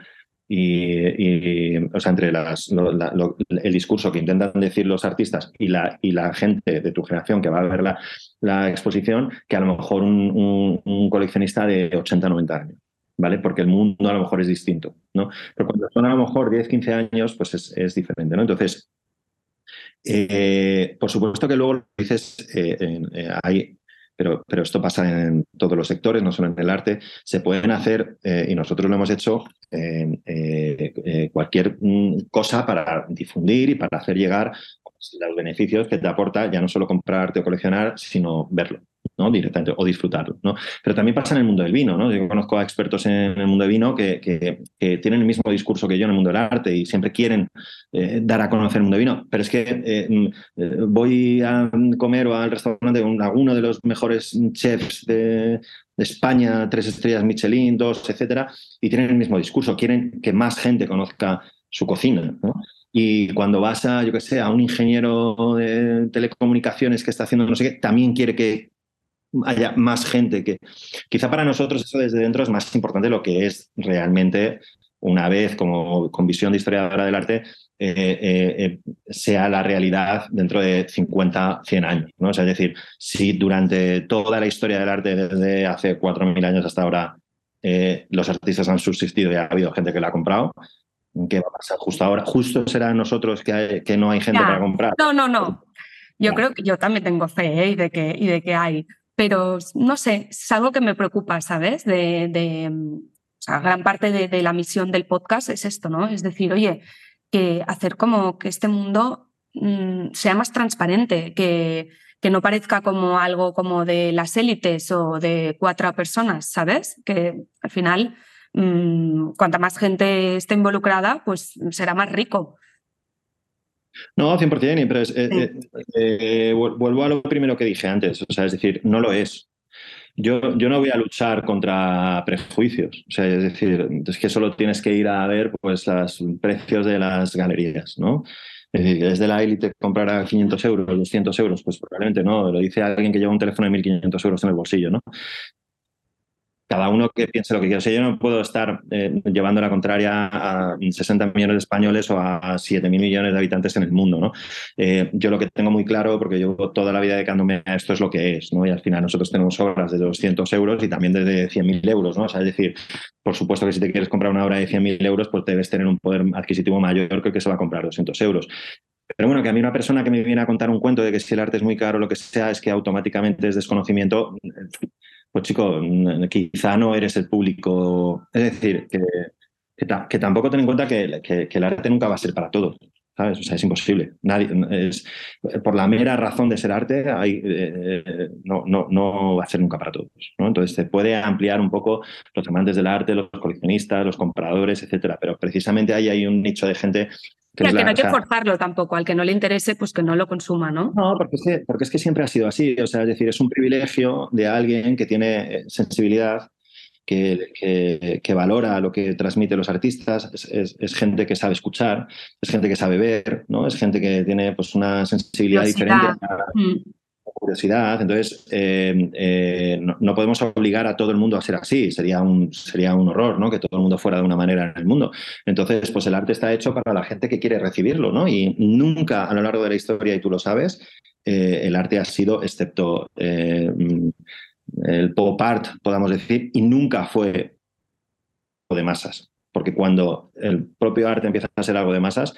y, o sea, entre las, el discurso que intentan decir los artistas y la, y la gente de tu generación que va a ver la, la exposición, que a lo mejor un, un, coleccionista de 80, 90 años. ¿Vale? Porque el mundo a lo mejor es distinto, ¿no? Pero cuando son a lo mejor 10, 15 años, pues es, es diferente, ¿no? Entonces, eh, por supuesto que luego lo dices, eh, eh, hay, pero, pero esto pasa en todos los sectores, no solo en el arte, se pueden hacer, y nosotros lo hemos hecho, cualquier mm, cosa para difundir y para hacer llegar los beneficios que te aporta ya no solo comprar arte o coleccionar, sino verlo. ¿no? directamente o disfrutarlo. ¿no? Pero también pasa en el mundo del vino. ¿no? Yo conozco a expertos en el mundo del vino que, que, tienen el mismo discurso que yo en el mundo del arte y siempre quieren eh, dar a conocer el mundo del vino. Pero es que eh, mm, eh, voy a comer o al restaurante con alguno de los mejores chefs de, España, tres estrellas Michelin, dos, etcétera, y tienen el mismo discurso. Quieren que más gente conozca su cocina. Y cuando vas a, yo qué sé, a un ingeniero de telecomunicaciones que está haciendo no sé qué, también quiere que haya más gente que quizá para nosotros eso desde dentro es más importante lo que es realmente una vez como con visión de historiadora del arte eh, eh, eh, sea la realidad dentro de 50, 100 años. ¿no? es decir, si durante toda la historia del arte desde hace 4.000 años hasta ahora los artistas han subsistido y ha habido gente que la ha comprado, ¿qué va a pasar justo ahora? Justo será nosotros que, que no hay gente para comprar. No, no, no. Yo creo que yo también tengo fe y, de que, y de que hay pero no sé, es algo que me preocupa, ¿sabes? De, mm, o sea, gran parte de, la misión del podcast es esto, ¿no? Es decir, oye, que hacer como que este mundo mm, sea más transparente, que, que no parezca como algo como de las élites o de cuatro personas, ¿sabes? Que al final, mmm, cuanta más gente esté involucrada, pues será más rico. No, 100%, pero es, eh, eh, eh, vuelvo a lo primero que dije antes, o sea, es decir, no lo es. Yo, yo no voy a luchar contra prejuicios, o sea, es decir, es que solo tienes que ir a ver pues, los precios de las galerías, ¿no? Es decir, ¿es de la élite comprar a 500 euros, 200 euros? Pues probablemente no, lo dice alguien que lleva un teléfono de 1.500 euros en el bolsillo, ¿no? Cada uno que piense lo que quiera. O sea, yo no puedo estar eh, llevando la contraria a 60 millones de españoles o a 7 mil millones de habitantes en el mundo. ¿no? Eh, yo lo que tengo muy claro, porque llevo toda la vida dedicándome a esto, es lo que es. ¿no? Y al final nosotros tenemos obras de 200 euros y también de 100.000 euros. ¿no? Es decir, por supuesto que si te quieres comprar una obra de 100.000 euros, pues debes tener un poder adquisitivo mayor que el que se va a comprar 200 euros. Pero bueno, que a mí una persona que me viene a contar un cuento de que si el arte es muy caro o lo que sea, es que automáticamente es desconocimiento, pues chico, quizá no eres el público. Es decir, que, tampoco ten en cuenta que, el arte nunca va a ser para todos. ¿sabes? O sea, es imposible. Nadie, es, por la mera razón de ser arte, hay, eh, no, no, no, va a ser nunca para todos. ¿no? Entonces, se puede ampliar un poco los amantes del arte, los coleccionistas, los compradores, etcétera. Pero precisamente ahí hay un nicho de gente que, no hay que forzarlo tampoco, al que no le interese, pues que no lo consuma, ¿no? No, porque es que, porque es que siempre ha sido así. O sea, es decir, es un privilegio de alguien que tiene eh, sensibilidad, que, que, valora lo que transmiten los artistas, es, gente que sabe escuchar, es gente que sabe ver, ¿no? Es gente que tiene pues, una sensibilidad diferente. A, mm curiosidad. Entonces, eh, eh, no, podemos obligar a todo el mundo a ser así. Sería un, sería un horror, ¿no? Que todo el mundo fuera de una manera en el mundo. Entonces, pues el arte está hecho para la gente que quiere recibirlo, ¿no? Y nunca a lo largo de la historia, y tú lo sabes, eh, el arte ha sido, excepto el pop art, podamos decir, y nunca fue de masas. Porque cuando el propio arte empieza a ser algo de masas,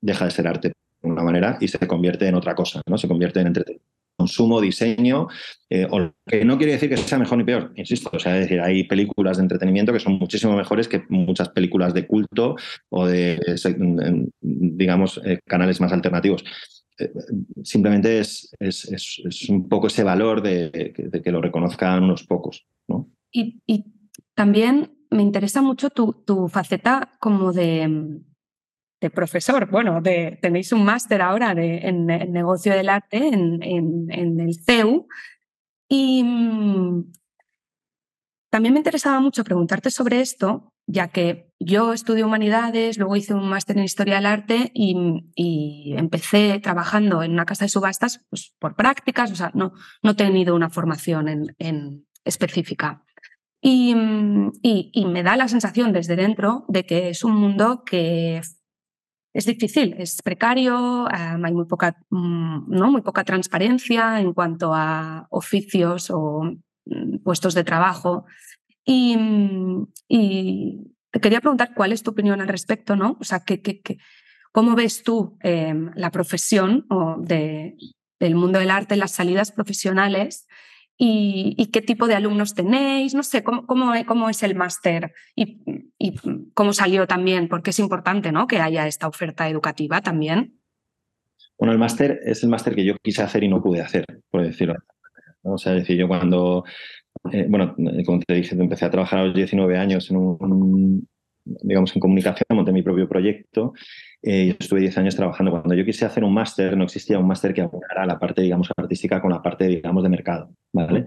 deja de ser arte de una manera y se convierte en otra cosa, ¿no? Se convierte en entretenimiento consumo, diseño, eh, que no quiere decir que sea mejor ni peor, insisto, o sea, es decir, hay películas de entretenimiento que son muchísimo mejores que muchas películas de culto o de, digamos, eh, canales más alternativos. simplemente es, es, un poco ese valor de, que lo reconozcan unos pocos. ¿no? Y, también me interesa mucho tu, tu faceta como de, de, profesor. Bueno, tenéis un máster ahora de, en, en, negocio del arte en, en el CEU. Y mm, también me interesaba mucho preguntarte sobre esto, ya que yo estudio humanidades, luego hice un máster en historia del arte y, empecé trabajando en una casa de subastas pues, por prácticas, o sea, no, no he tenido una formación en, específica. Y, y, me da la sensación desde dentro de que es un mundo que es difícil, es precario, hay muy poca, mm, ¿no? muy poca transparencia en cuanto a oficios o mm, puestos de trabajo. Y, te quería preguntar cuál es tu opinión al respecto, ¿no? O sea, ¿qué, cómo ves tú em, la profesión de, del mundo del arte, las salidas profesionales y, qué tipo de alumnos tenéis? No sé, cómo, cómo, es el máster y, cómo salió también, porque es importante ¿no? que haya esta oferta educativa también. Bueno, el máster es el máster que yo quise hacer y no pude hacer, por decirlo. O sea, decir, yo cuando eh, bueno, como te dije, empecé a trabajar a los 19 años en un, digamos, en comunicación, monté mi propio proyecto eh, y estuve 10 años trabajando. Cuando yo quise hacer un máster, no existía un máster que abonara la parte, digamos, artística con la parte, digamos, de mercado, ¿vale?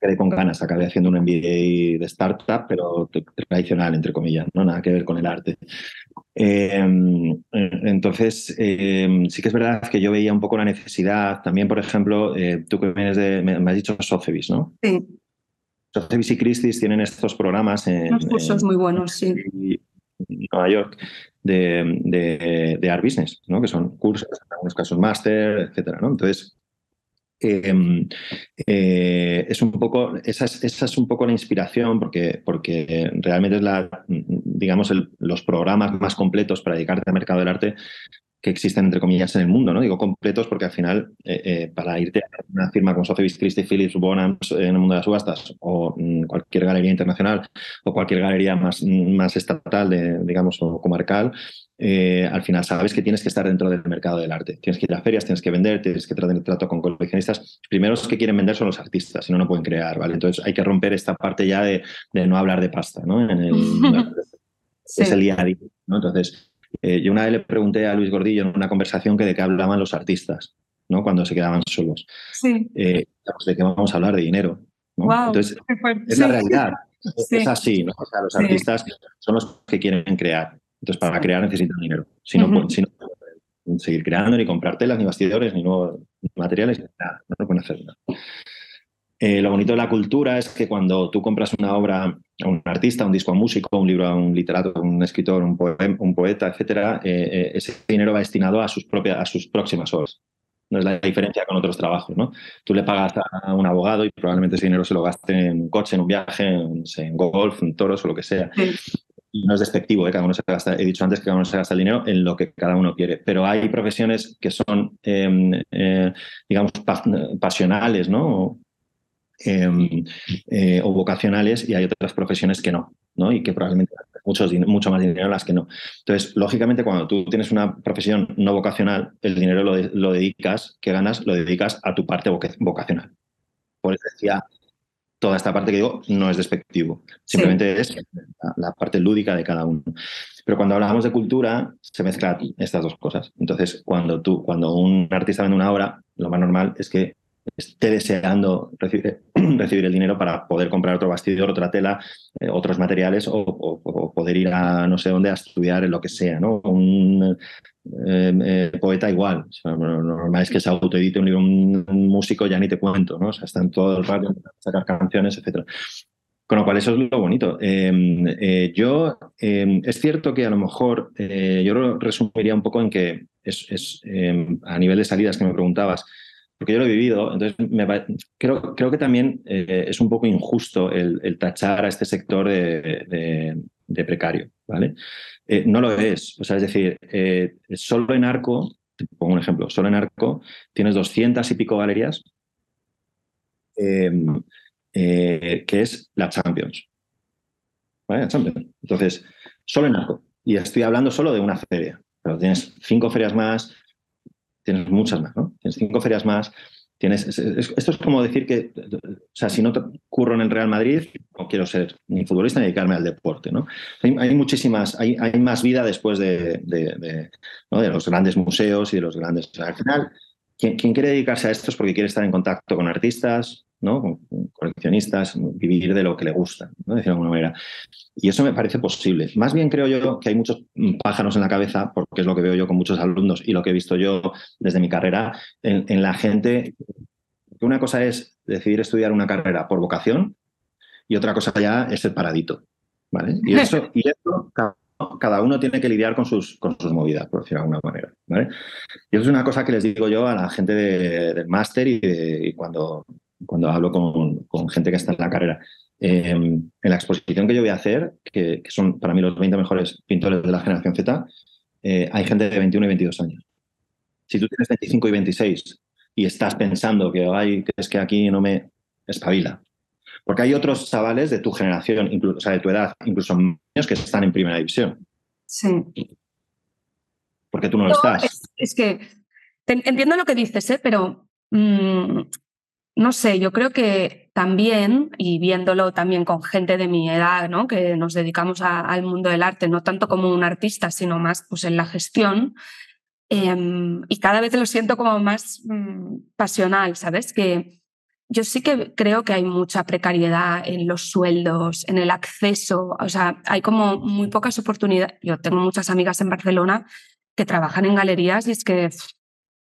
Quedé con ganas, acabé haciendo un MBA de startup, pero tradicional, entre comillas, no nada que ver con el arte. Em, entonces, em, sí que es verdad que yo veía un poco la necesidad, también, por ejemplo, tú que vienes de, me, has dicho Sofebis, ¿no? Sí. Sotheby's y Christie's tienen estos programas en, cursos muy buenos, sí. Nueva York de, de, Art Business, ¿no? que son cursos, en algunos casos máster, etcétera. ¿no? Entonces, em, eh, es un poco, esa es, esa es, un poco la inspiración porque, porque realmente es la, digamos, los programas más completos para dedicarte al mercado del arte que existen, entre comillas, en el mundo, ¿no? Digo completos porque al final, eh, eh, para irte a una firma como Sotheby's, Christie, Phillips, Bonhams en el mundo de las subastas o mm, cualquier galería internacional o cualquier galería más, más estatal, de, digamos, o comarcal, eh, al final sabes que tienes que estar dentro del mercado del arte. Tienes que ir a ferias, tienes que vender, tienes que tener trato con coleccionistas. Primero los que quieren vender son los artistas, si no, no pueden crear, ¿vale? Entonces hay que romper esta parte ya de, no hablar de pasta, ¿no? En el, *laughs* Es el día a día, ¿no? Entonces, eh, yo una vez le pregunté a Luis Gordillo en una conversación que de qué hablaban los artistas, ¿no? Cuando se quedaban solos. Sí. Eh, ¿De qué vamos a hablar? De dinero. Entonces, es la realidad. *laughs* Es así, ¿no? O sea, los artistas son los que quieren crear. Entonces, para crear necesitan dinero. Si no, si no seguir creando, ni comprar telas, ni bastidores, ni nuevos materiales, nada, no pueden hacer nada. Eh, lo bonito de la cultura es que cuando tú compras una obra a un artista, un disco a un músico, un libro a un literato, un escritor, un, un poeta, etcétera, eh, eh, ese dinero va destinado a sus, propias, a sus próximas obras. No es la diferencia con otros trabajos, ¿no? Tú le pagas a un abogado y probablemente ese dinero se lo gaste en un coche, en un viaje, en, golf, en toros o lo que sea. Y no es despectivo, cada uno se gasta, he dicho antes que cada uno se gasta el dinero en lo que cada uno quiere, pero hay profesiones que son, em, digamos, pasionales, ¿no? Em, eh, o vocacionales y hay otras profesiones que no, ¿no? Y que probablemente muchos, mucho más dinero las que no. Entonces, lógicamente, cuando tú tienes una profesión no vocacional, el dinero lo, dedicas, que ganas, lo dedicas a tu parte vocacional. Por eso decía, toda esta parte que digo no es despectivo, simplemente es la, parte lúdica de cada uno. Pero cuando hablamos de cultura, se mezclan estas dos cosas. Entonces, cuando, tú, cuando un artista vende una obra, lo más normal es que esté deseando *clears throat* recibir, el dinero para poder comprar otro bastidor, otra tela, eh, otros materiales o, poder ir a no sé dónde a estudiar en lo que sea, ¿no? Un em, eh, poeta igual. lo normal es que se autoedite un libro, un, músico ya ni te cuento, ¿no? O sea, están todo el rato sacar canciones, etcétera. Con lo cual, eso es lo bonito. Em, eh, yo, em, es cierto que a lo mejor, yo lo resumiría un poco en que es, es a nivel de salidas que me preguntabas, porque yo lo he vivido, entonces creo, que también eh, es un poco injusto el, tachar a este sector de, precario, ¿vale? Eh, no lo es, o sea, es decir, eh, solo en Arco, te pongo un ejemplo, solo en Arco tienes 200 y pico galerías, em, que es la. Champions. Entonces, solo en Arco, y estoy hablando solo de una feria, pero tienes cinco ferias más, tienes muchas más, ¿no? Tienes cinco ferias más, esto es como decir que, o sea, si no te curro en el Real Madrid, no quiero ser ni futbolista ni dedicarme al deporte, ¿no? Hay, muchísimas, hay, hay, más vida después de, de, los grandes museos y de los grandes... quien, quiere dedicarse a esto es porque quiere estar en contacto con artistas, ¿no? Con, coleccionistas, vivir de lo que le gusta, ¿no? de alguna manera. Y eso me parece posible. Más bien creo yo que hay muchos pájaros en la cabeza, porque es lo que veo yo con muchos alumnos y lo que he visto yo desde mi carrera, en, la gente. Una cosa es decidir estudiar una carrera por vocación y otra cosa ya es el paradito. ¿vale? Y eso, *laughs* y eso cada uno tiene que lidiar con sus, con sus movidas, por decirlo de alguna manera. Y eso es una cosa que les digo yo a la gente del máster y, cuando, cuando hablo con, gente que está en la carrera. Em, en la exposición que yo voy a hacer, que, son para mí los 20 mejores pintores de la generación Z, eh, hay gente de 21 y 22 años. Si tú tienes 25 y 26 y estás pensando que, Ay, es que aquí no me espabila. Porque hay otros chavales de tu generación, incluso, o sea, de tu edad, incluso niños que están en primera división. Sí. Porque tú no, lo estás. Es, que entiendo lo que dices, ¿eh? pero mm, no sé, yo creo que también, y viéndolo también con gente de mi edad, ¿no? que nos dedicamos al mundo del arte, no tanto como un artista, sino más pues, en la gestión, em, y cada vez lo siento como más mm, pasional, ¿sabes? Que yo sí que creo que hay mucha precariedad en los sueldos, en el acceso, o sea, hay como muy pocas oportunidades. Yo tengo muchas amigas en Barcelona que trabajan en galerías y es que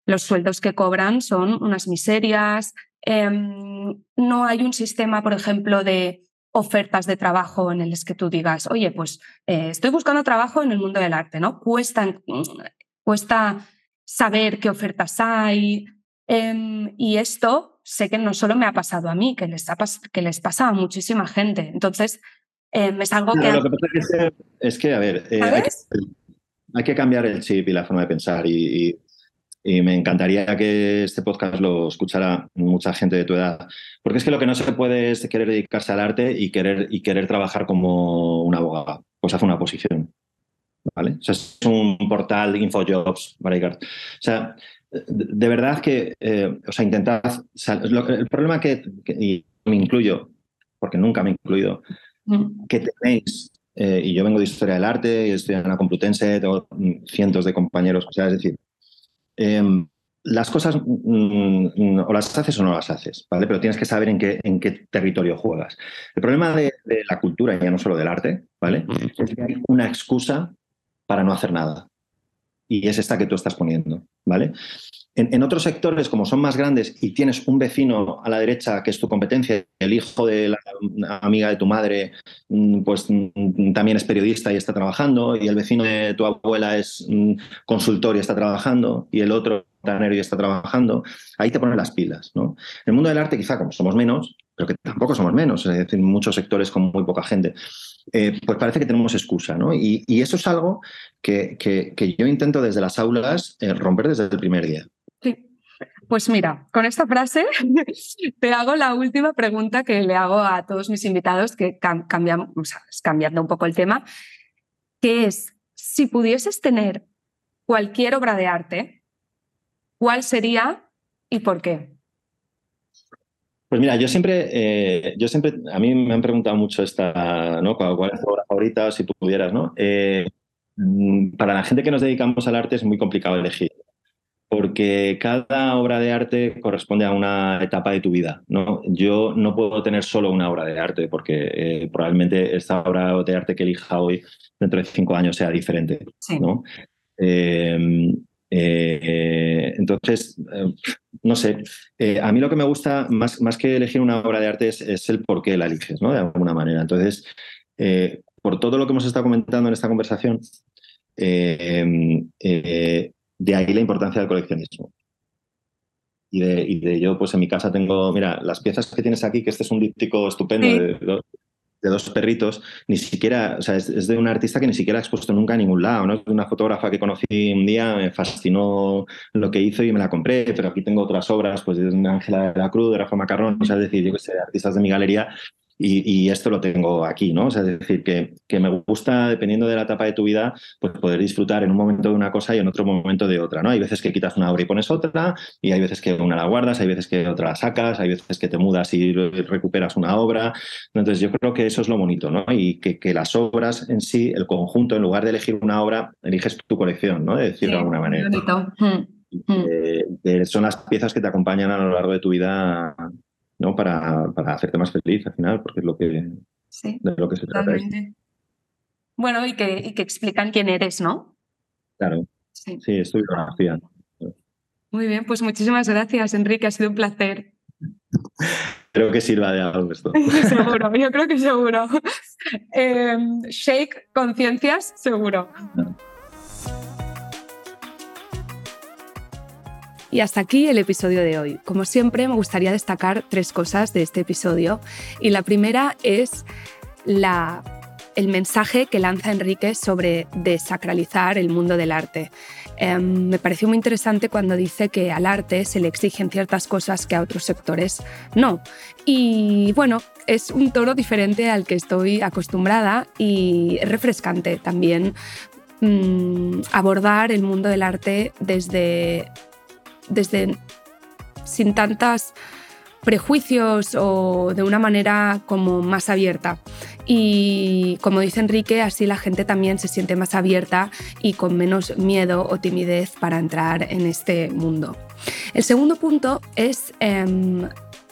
los sueldos que cobran son unas miserias, Em, no hay un sistema, por ejemplo, de ofertas de trabajo en el que tú digas, oye, pues eh, estoy buscando trabajo en el mundo del arte, ¿no? Cuesta, cuesta saber qué ofertas hay. Em, y esto sé que no solo me ha pasado a mí, que les, que les pasa a muchísima gente. Entonces, em, es algo que... Lo que pasa es que, a ver, eh, hay, que, cambiar el chip y la forma de pensar. y y me encantaría que este podcast lo escuchara mucha gente de tu edad. Porque es que lo que no se puede es querer dedicarse al arte y querer, y querer trabajar como un abogado. Pues hace una posición. ¿Vale? O sea, es un portal InfoJobs, ¿vale? O sea, de verdad que, eh, o sea, intentad. el problema que, y me incluyo, porque nunca me he incluido, mm. que tenéis eh, y yo vengo de historia del arte y estoy en la Complutense, tengo cientos de compañeros, o sea, es decir, Em, las cosas mm, mm, o las haces o no las haces, ¿vale? Pero tienes que saber en qué, en qué territorio juegas. El problema de, la cultura, ya no solo del arte, ¿vale? Es que hay una excusa para no hacer nada. Y es esta que tú estás poniendo, ¿vale? En, otros sectores, como son más grandes y tienes un vecino a la derecha que es tu competencia, el hijo de la amiga de tu madre, mm, pues mm, también es periodista y está trabajando, y el vecino de tu abuela es mm, consultor y está trabajando, y el otro tanero y está trabajando, ahí te ponen las pilas. ¿no? En el mundo del arte, quizá como somos menos, pero que tampoco somos menos, es decir, muchos sectores con muy poca gente, eh, pues parece que tenemos excusa. ¿no? Y, eso es algo que, yo intento desde las aulas eh, romper desde el primer día. Pues mira, con esta frase *laughs* te hago la última pregunta que le hago a todos mis invitados, que cambiamos, cambiando un poco el tema, que es, si pudieses tener cualquier obra de arte, ¿cuál sería y por qué? Pues mira, yo siempre, eh, yo siempre, a mí me han preguntado mucho esta, ¿no? ¿Cuál, es tu obra favorita? Si tú pudieras, ¿no? Eh, mm, para la gente que nos dedicamos al arte es muy complicado elegir porque cada obra de arte corresponde a una etapa de tu vida. ¿no? Yo no puedo tener solo una obra de arte porque eh, probablemente esta obra de arte que elija hoy dentro de cinco años sea diferente. ¿no? Em, eh, entonces, eh, no sé, a mí lo que me gusta más, más que elegir una obra de arte es, el por qué la eliges, ¿no? de alguna manera. Entonces, por todo lo que hemos estado comentando en esta conversación, de ahí la importancia del coleccionismo. Y de, y de, yo, pues en mi casa tengo, mira, las piezas que tienes aquí, que este es un díptico estupendo de, dos perritos, ni siquiera, o sea, es, de un artista que ni siquiera ha expuesto nunca a ningún lado, ¿no? Es de una fotógrafa que conocí un día, me fascinó lo que hizo y me la compré, pero aquí tengo otras obras, pues de Ángela de la Cruz, de Rafa Macarrón, o sea, es decir, yo que sé, artistas de mi galería y, esto lo tengo aquí, ¿no? O sea, es decir, que, que, me gusta, dependiendo de la etapa de tu vida, pues poder disfrutar en un momento de una cosa y en otro momento de otra, ¿no? Hay veces que quitas una obra y pones otra, y hay veces que una la guardas, hay veces que otra la sacas, hay veces que te mudas y recuperas una obra. Entonces, yo creo que eso es lo bonito, ¿no? Y que, que las obras en sí, el conjunto, en lugar de elegir una obra, eliges tu colección, ¿no? De decirlo de alguna manera. Bonito. Mm. son las piezas que te acompañan a lo largo de tu vida ¿no? Para, para, hacerte más feliz al final, porque es lo que, de lo que se trata. Bueno, y que, y que explican quién eres, ¿no? Claro. Sí, sí estoy biografía. Muy bien, pues muchísimas gracias, Enrique. Ha sido un placer. Creo que sirva de algo esto. *laughs* seguro, yo creo que seguro. *laughs* Em, shake conciencias, seguro. Y hasta aquí el episodio de hoy. Como siempre, me gustaría destacar tres cosas de este episodio. Y la primera es la, el mensaje que lanza Enrique sobre desacralizar el mundo del arte. Em, me pareció muy interesante cuando dice que al arte se le exigen ciertas cosas que a otros sectores no. Y bueno, es un toro diferente al que estoy acostumbrada y refrescante también mm, abordar el mundo del arte desde desde sin tantos prejuicios o de una manera como más abierta. Y como dice Enrique, así la gente también se siente más abierta y con menos miedo o timidez para entrar en este mundo. El segundo punto es em,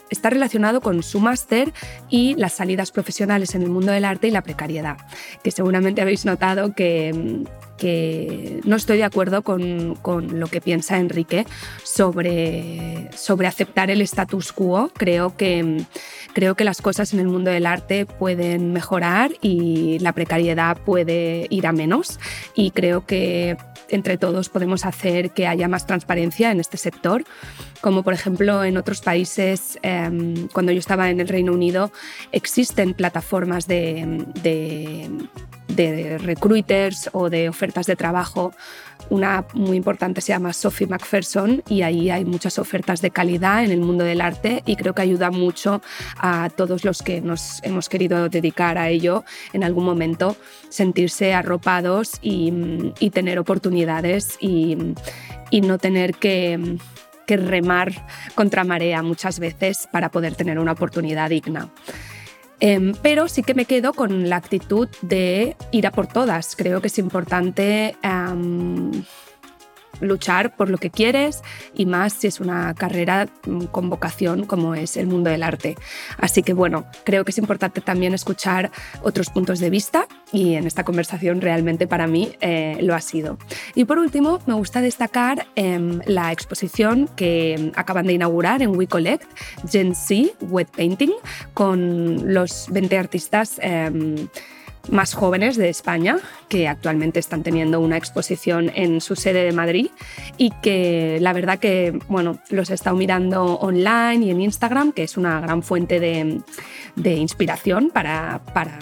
está relacionado con su máster y las salidas profesionales en el mundo del arte y la precariedad, que seguramente habéis notado que, que no estoy de acuerdo con, con, lo que piensa Enrique sobre, sobre aceptar el status quo. Creo que, creo que las cosas en el mundo del arte pueden mejorar y la precariedad puede ir a menos y creo que entre todos podemos hacer que haya más transparencia en este sector, como por ejemplo en otros países, em, cuando yo estaba en el Reino Unido, existen plataformas de, de, de recruiters o de ofertas de trabajo una muy importante se llama Sophie McPherson y ahí hay muchas ofertas de calidad en el mundo del arte y creo que ayuda mucho a todos los que nos hemos querido dedicar a ello en algún momento, sentirse arropados y, tener oportunidades y, no tener que que remar contra marea muchas veces para poder tener una oportunidad digna. Em, pero sí que me quedo con la actitud de ir a por todas. Creo que es importante luchar por lo que quieres y más si es una carrera mm, con vocación como es el mundo del arte. Así que bueno, creo que es importante también escuchar otros puntos de vista y en esta conversación realmente para mí eh, lo ha sido. Y por último, me gusta destacar em, la exposición que acaban de inaugurar en WeCollect, Gen Z Wet Painting, con los 20 artistas em, más jóvenes de España que actualmente están teniendo una exposición en su sede de Madrid y que la verdad que bueno, los he estado mirando online y en Instagram, que es una gran fuente de, inspiración para, para,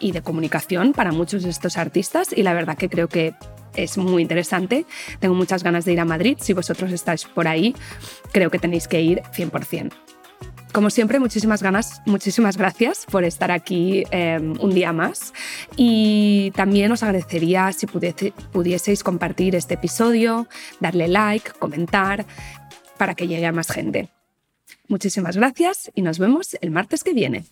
y de comunicación para muchos de estos artistas y la verdad que creo que es muy interesante. Tengo muchas ganas de ir a Madrid. Si vosotros estáis por ahí, creo que tenéis que ir 100%. Como siempre, muchísimas ganas, muchísimas gracias por estar aquí em, un día más. Y también os agradecería si pudieseis compartir este episodio, darle like, comentar, para que llegue a más gente. Muchísimas gracias y nos vemos el martes que viene.